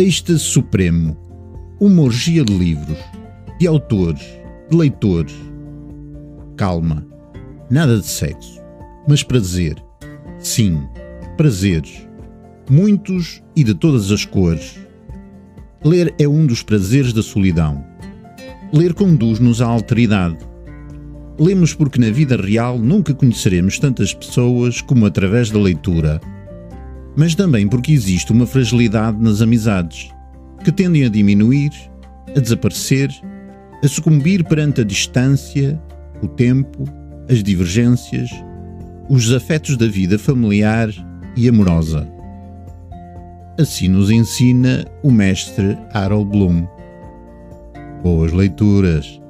êxtase supremo, uma orgia de livros, de autores, de leitores. Calma, nada de sexo, mas prazer. Sim, prazeres. Muitos e de todas as cores. Ler é um dos prazeres da solidão. Ler conduz-nos à alteridade. Lemos porque na vida real nunca conheceremos tantas pessoas como através da leitura mas também porque existe uma fragilidade nas amizades, que tendem a diminuir, a desaparecer, a sucumbir perante a distância, o tempo, as divergências, os afetos da vida familiar e amorosa. Assim nos ensina o mestre Harold Bloom. Boas leituras!